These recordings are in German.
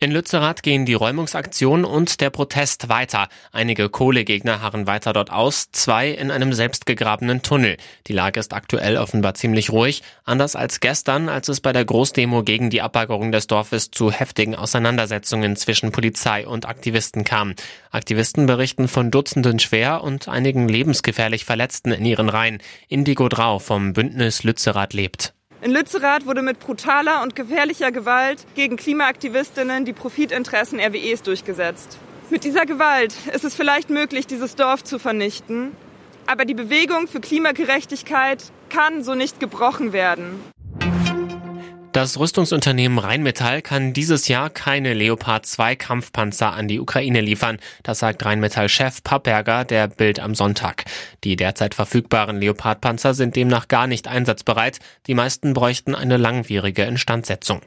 In Lützerath gehen die Räumungsaktion und der Protest weiter. Einige Kohlegegner harren weiter dort aus, zwei in einem selbstgegrabenen Tunnel. Die Lage ist aktuell offenbar ziemlich ruhig, anders als gestern, als es bei der Großdemo gegen die Abbaggerung des Dorfes zu heftigen Auseinandersetzungen zwischen Polizei und Aktivisten kam. Aktivisten berichten von Dutzenden schwer und einigen lebensgefährlich Verletzten in ihren Reihen. Indigo Drau vom Bündnis Lützerath lebt. In Lützerath wurde mit brutaler und gefährlicher Gewalt gegen Klimaaktivistinnen die Profitinteressen RWEs durchgesetzt. Mit dieser Gewalt ist es vielleicht möglich, dieses Dorf zu vernichten, aber die Bewegung für Klimagerechtigkeit kann so nicht gebrochen werden. Das Rüstungsunternehmen Rheinmetall kann dieses Jahr keine Leopard 2 Kampfpanzer an die Ukraine liefern. Das sagt Rheinmetall-Chef Pappberger der Bild am Sonntag. Die derzeit verfügbaren Leopard-Panzer sind demnach gar nicht einsatzbereit. Die meisten bräuchten eine langwierige Instandsetzung.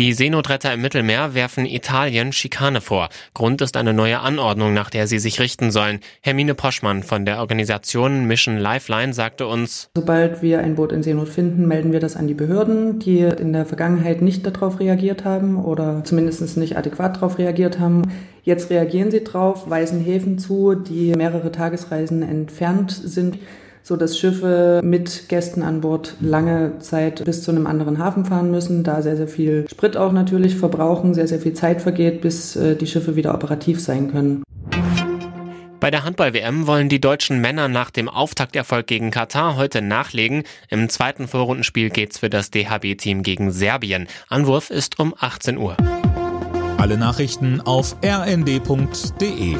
Die Seenotretter im Mittelmeer werfen Italien Schikane vor. Grund ist eine neue Anordnung, nach der sie sich richten sollen. Hermine Poschmann von der Organisation Mission Lifeline sagte uns, Sobald wir ein Boot in Seenot finden, melden wir das an die Behörden, die in der Vergangenheit nicht darauf reagiert haben oder zumindest nicht adäquat darauf reagiert haben. Jetzt reagieren sie drauf, weisen Häfen zu, die mehrere Tagesreisen entfernt sind so dass Schiffe mit Gästen an Bord lange Zeit bis zu einem anderen Hafen fahren müssen, da sehr, sehr viel Sprit auch natürlich verbrauchen, sehr, sehr viel Zeit vergeht, bis äh, die Schiffe wieder operativ sein können. Bei der Handball-WM wollen die deutschen Männer nach dem Auftakterfolg gegen Katar heute nachlegen. Im zweiten Vorrundenspiel geht's für das DHB-Team gegen Serbien. Anwurf ist um 18 Uhr. Alle Nachrichten auf rnd.de